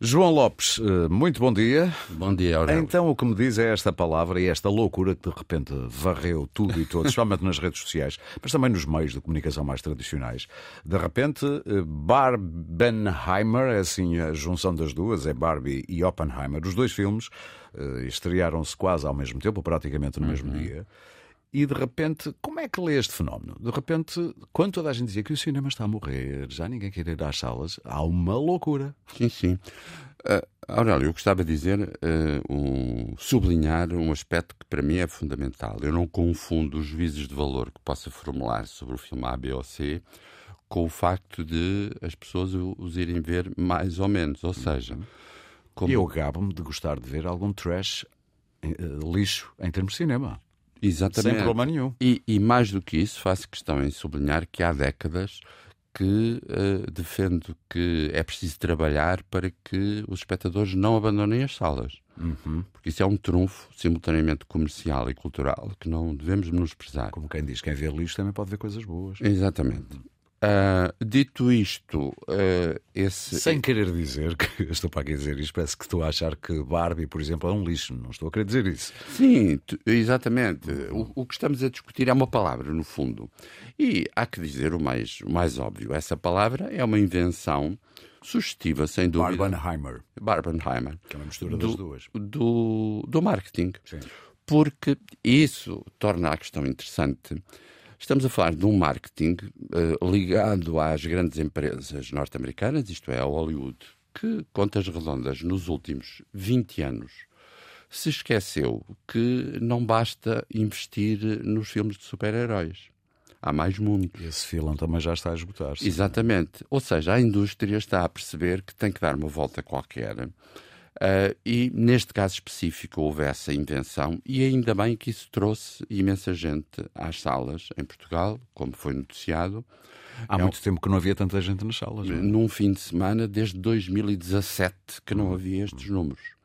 João Lopes, eh, muito bom dia. Bom dia, Aurélio. Então, o que me diz é esta palavra e esta loucura que de repente varreu tudo e todos, somente nas redes sociais, mas também nos meios de comunicação mais tradicionais. De repente, eh, Barbenheimer, é assim a junção das duas, é Barbie e Oppenheimer. Os dois filmes eh, estrearam-se quase ao mesmo tempo, praticamente no mesmo dia. E de repente, como é que lê este fenómeno? De repente, quando toda a gente dizia que o cinema está a morrer, já ninguém quer ir às salas, há uma loucura. Sim, sim. Uh, Aurélio, eu gostava de dizer, uh, um, sublinhar um aspecto que para mim é fundamental. Eu não confundo os juízes de valor que possa formular sobre o filme A, B ou C com o facto de as pessoas os irem ver mais ou menos. Ou seja, como... eu gabo-me de gostar de ver algum trash, uh, lixo, em termos de cinema. Exatamente. Sem problema nenhum. E, e, mais do que isso, faço questão em sublinhar que há décadas que uh, defendo que é preciso trabalhar para que os espectadores não abandonem as salas. Uhum. Porque isso é um trunfo simultaneamente comercial e cultural que não devemos menosprezar. Como quem diz, quem vê lixo também pode ver coisas boas. Exatamente. Uhum. Uh, dito isto, uh, esse. Sem querer dizer que estou para aqui dizer isto, parece que estou a achar que Barbie, por exemplo, é um lixo. Não estou a querer dizer isso. Sim, exatamente. O, o, que estamos a discutir é uma palavra, no fundo. E há que dizer o mais, o mais óbvio: essa palavra é uma invenção sugestiva, sem dúvida. Barbenheimer. Barbenheimer. Que é uma mistura das duas. Do, do marketing. Sim. Porque isso torna a questão interessante Estamos a falar de um marketing uh, ligado às grandes empresas norte-americanas, isto é, a Hollywood, que, contas redondas, nos últimos 20 anos se esqueceu que não basta investir nos filmes de super-heróis. Há mais mundo. Esse filão também já está a esgotar-se. Exatamente. Ou seja, a indústria está a perceber que tem que dar uma volta qualquer Uh, e neste caso específico houve essa invenção, e ainda bem que isso trouxe imensa gente às salas em Portugal, como foi noticiado. Há é muito tempo que não havia tanta gente nas salas. Não é? Num fim de semana, desde 2017, que não havia estes números.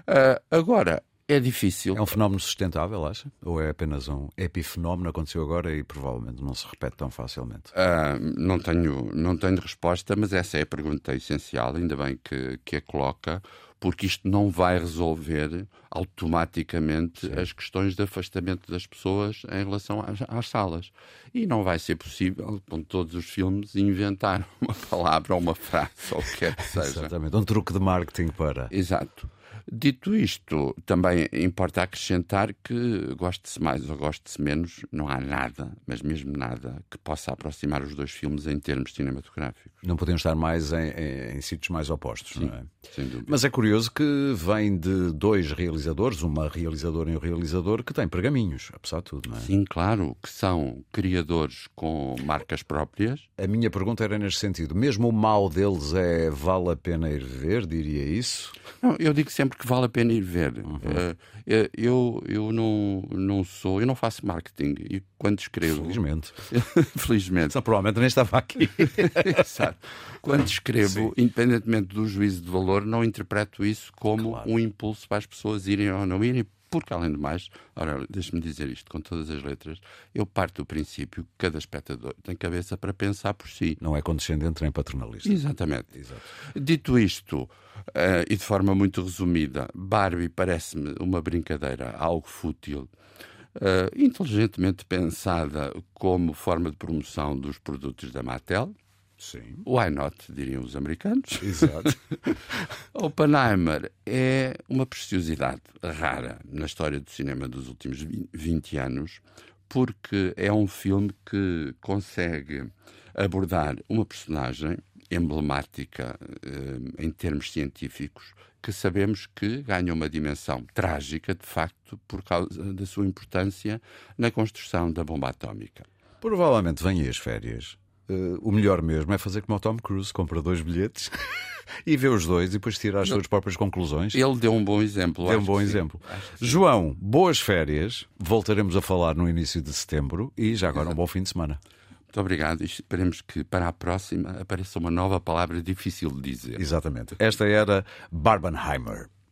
Uh, agora, é difícil. É um fenómeno sustentável, acha? Ou é apenas um epifenómeno aconteceu agora e provavelmente não se repete tão facilmente? Uh, não, tenho, não tenho resposta, mas essa é a pergunta essencial, ainda bem que, que a coloca porque isto não vai resolver automaticamente Sim. as questões de afastamento das pessoas em relação às, às, salas. E não vai ser possível, com todos os filmes, inventar uma palavra ou uma frase, ou o que quer que seja. Exatamente, um truque de marketing para. Exato. Dito isto, também importa acrescentar que, goste-se mais ou goste-se menos, não há nada, mas mesmo nada, que possa aproximar os dois filmes em termos cinematográficos. Não podem estar mais em, em, em sítios mais opostos, Sim, não é? Sem dúvida. Mas é curioso que vem de dois realizadores, uma realizadora e um realizador, que têm pergaminhos, apesar de tudo, não é? Sim, claro, que são criadores com marcas próprias. A minha pergunta era neste sentido: mesmo o mal deles é vale a pena ir ver, diria isso? Não, eu digo sempre que vale a pena ir ver. Uhum. Uh, eu eu não, não sou, eu não faço marketing e quando escrevo. Felizmente. Felizmente. Só provavelmente nem estava aqui. Exato. Quando escrevo, Sim. independentemente do juízo de valor, não interpreto isso como claro. um impulso para as pessoas irem ou não irem, porque, além do mais, ora, deixe-me dizer isto com todas as letras, eu parto do princípio que cada espectador tem cabeça para pensar por si. Não é condescendente nem paternalista. Exatamente. Exato. Dito isto, uh, e de forma muito resumida, Barbie parece-me uma brincadeira, algo fútil. Uh, inteligentemente pensada como forma de promoção dos produtos da Mattel, Sim. Why not, diriam os americanos. Exato. Oppenheimer é uma preciosidade rara na história do cinema dos últimos 20 anos, porque é um filme que consegue abordar uma personagem emblemática eh, em termos científicos, que sabemos que ganha uma dimensão trágica, de facto, por causa da sua importância na construção da bomba atómica. Provavelmente vem as férias Uh, o melhor mesmo é fazer como o Tom Cruise, compra dois bilhetes e vê os dois e depois tira as suas próprias conclusões. Ele deu um bom exemplo. Deu um bom exemplo. João, boas férias. Voltaremos a falar no início de setembro e já agora Exato. um bom fim de semana. Muito obrigado e esperemos que para a próxima apareça uma nova palavra difícil de dizer. Exatamente. Esta era Barbenheimer.